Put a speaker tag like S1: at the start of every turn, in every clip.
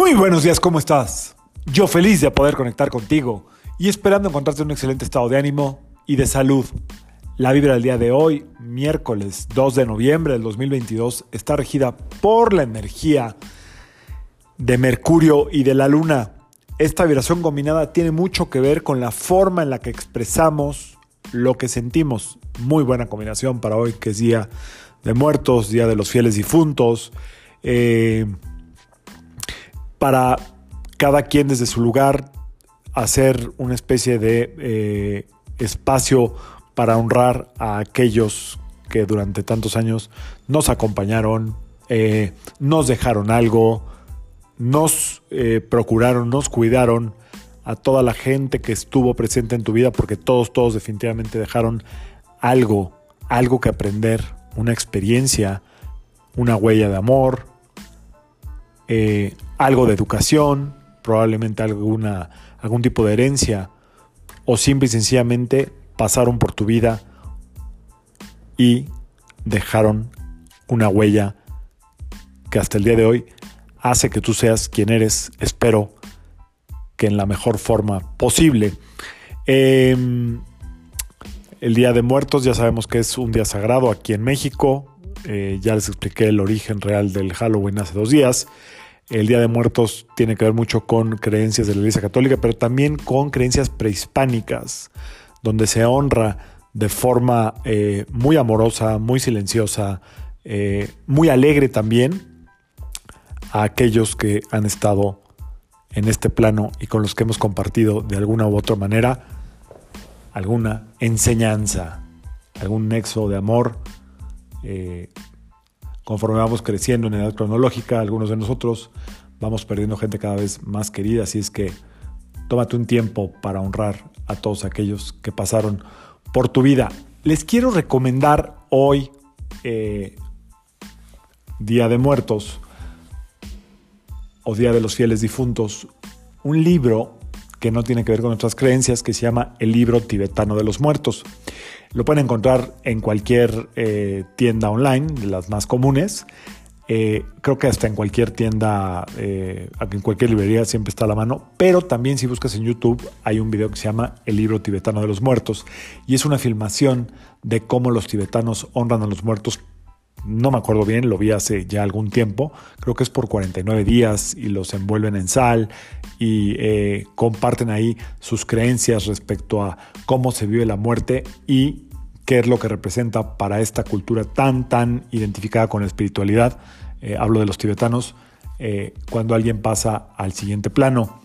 S1: Muy buenos días, ¿cómo estás? Yo feliz de poder conectar contigo y esperando encontrarte en un excelente estado de ánimo y de salud. La vibra del día de hoy, miércoles 2 de noviembre del 2022, está regida por la energía de Mercurio y de la Luna. Esta vibración combinada tiene mucho que ver con la forma en la que expresamos lo que sentimos. Muy buena combinación para hoy, que es Día de Muertos, Día de los Fieles Difuntos. Eh, para cada quien desde su lugar hacer una especie de eh, espacio para honrar a aquellos que durante tantos años nos acompañaron, eh, nos dejaron algo, nos eh, procuraron, nos cuidaron, a toda la gente que estuvo presente en tu vida, porque todos, todos definitivamente dejaron algo, algo que aprender, una experiencia, una huella de amor, algo de educación, probablemente alguna, algún tipo de herencia, o simple y sencillamente pasaron por tu vida y dejaron una huella que hasta el día de hoy hace que tú seas quien eres, espero que en la mejor forma posible. Em, el Día de Muertos ya sabemos que es un día sagrado aquí en México. Eh, ya les expliqué el origen real del Halloween hace dos días. El Día de Muertos tiene que ver mucho con creencias de la Iglesia Católica, pero también con creencias prehispánicas, donde se honra de forma eh, muy amorosa, muy silenciosa, eh, muy alegre también a aquellos que han estado en este plano y con los que hemos compartido de alguna u otra manera alguna enseñanza, algún nexo de amor. Eh, conforme vamos creciendo en edad cronológica, algunos de nosotros vamos perdiendo gente cada vez más querida, así es que tómate un tiempo para honrar a todos aquellos que pasaron por tu vida. Les quiero recomendar hoy, eh, Día de Muertos o Día de los Fieles Difuntos, un libro que no tiene que ver con nuestras creencias, que se llama El libro tibetano de los muertos. Lo pueden encontrar en cualquier eh, tienda online, de las más comunes. Eh, creo que hasta en cualquier tienda, eh, en cualquier librería siempre está a la mano. Pero también si buscas en YouTube hay un video que se llama El libro tibetano de los muertos. Y es una filmación de cómo los tibetanos honran a los muertos no me acuerdo bien, lo vi hace ya algún tiempo, creo que es por 49 días y los envuelven en sal y eh, comparten ahí sus creencias respecto a cómo se vive la muerte y qué es lo que representa para esta cultura tan, tan identificada con la espiritualidad. Eh, hablo de los tibetanos, eh, cuando alguien pasa al siguiente plano.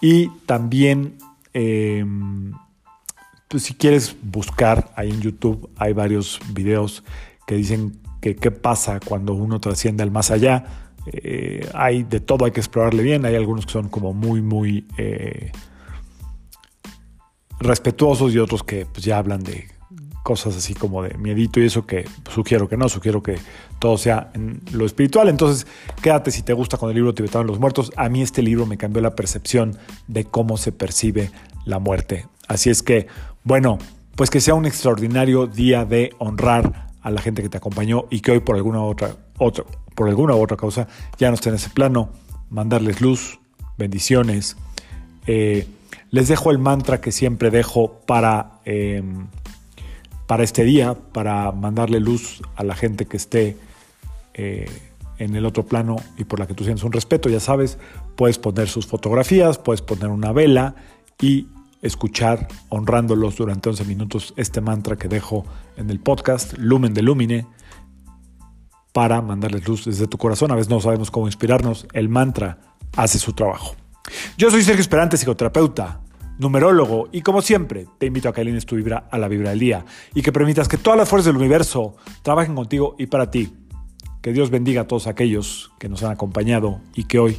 S1: Y también, pues, si quieres buscar ahí en YouTube, hay varios videos que dicen que qué pasa cuando uno trasciende al más allá eh, hay de todo, hay que explorarle bien. Hay algunos que son como muy, muy eh, respetuosos y otros que pues, ya hablan de cosas así como de miedito y eso que sugiero que no, sugiero que todo sea en lo espiritual. Entonces, quédate si te gusta con el libro Tibetano de los Muertos. A mí este libro me cambió la percepción de cómo se percibe la muerte. Así es que, bueno, pues que sea un extraordinario día de honrar a la gente que te acompañó y que hoy por alguna otra, otra por alguna u otra causa ya no está en ese plano, mandarles luz, bendiciones. Eh, les dejo el mantra que siempre dejo para, em, para este día, para mandarle luz a la gente que esté eh, en el otro plano y por la que tú sientes un respeto. Ya sabes, puedes poner sus fotografías, puedes poner una vela y escuchar honrándolos durante 11 minutos este mantra que dejo en el podcast Lumen de Lumine para mandarles luz desde tu corazón. A veces no sabemos cómo inspirarnos. El mantra hace su trabajo. Yo soy Sergio Esperante, psicoterapeuta, numerólogo, y como siempre, te invito a que alines tu vibra a la vibra del día y que permitas que todas las fuerzas del universo trabajen contigo y para ti. Que Dios bendiga a todos aquellos que nos han acompañado y que hoy,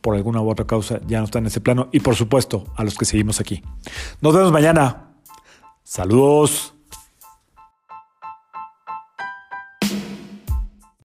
S1: por alguna u otra causa, ya no están en ese plano, y por supuesto, a los que seguimos aquí. Nos vemos mañana. Saludos.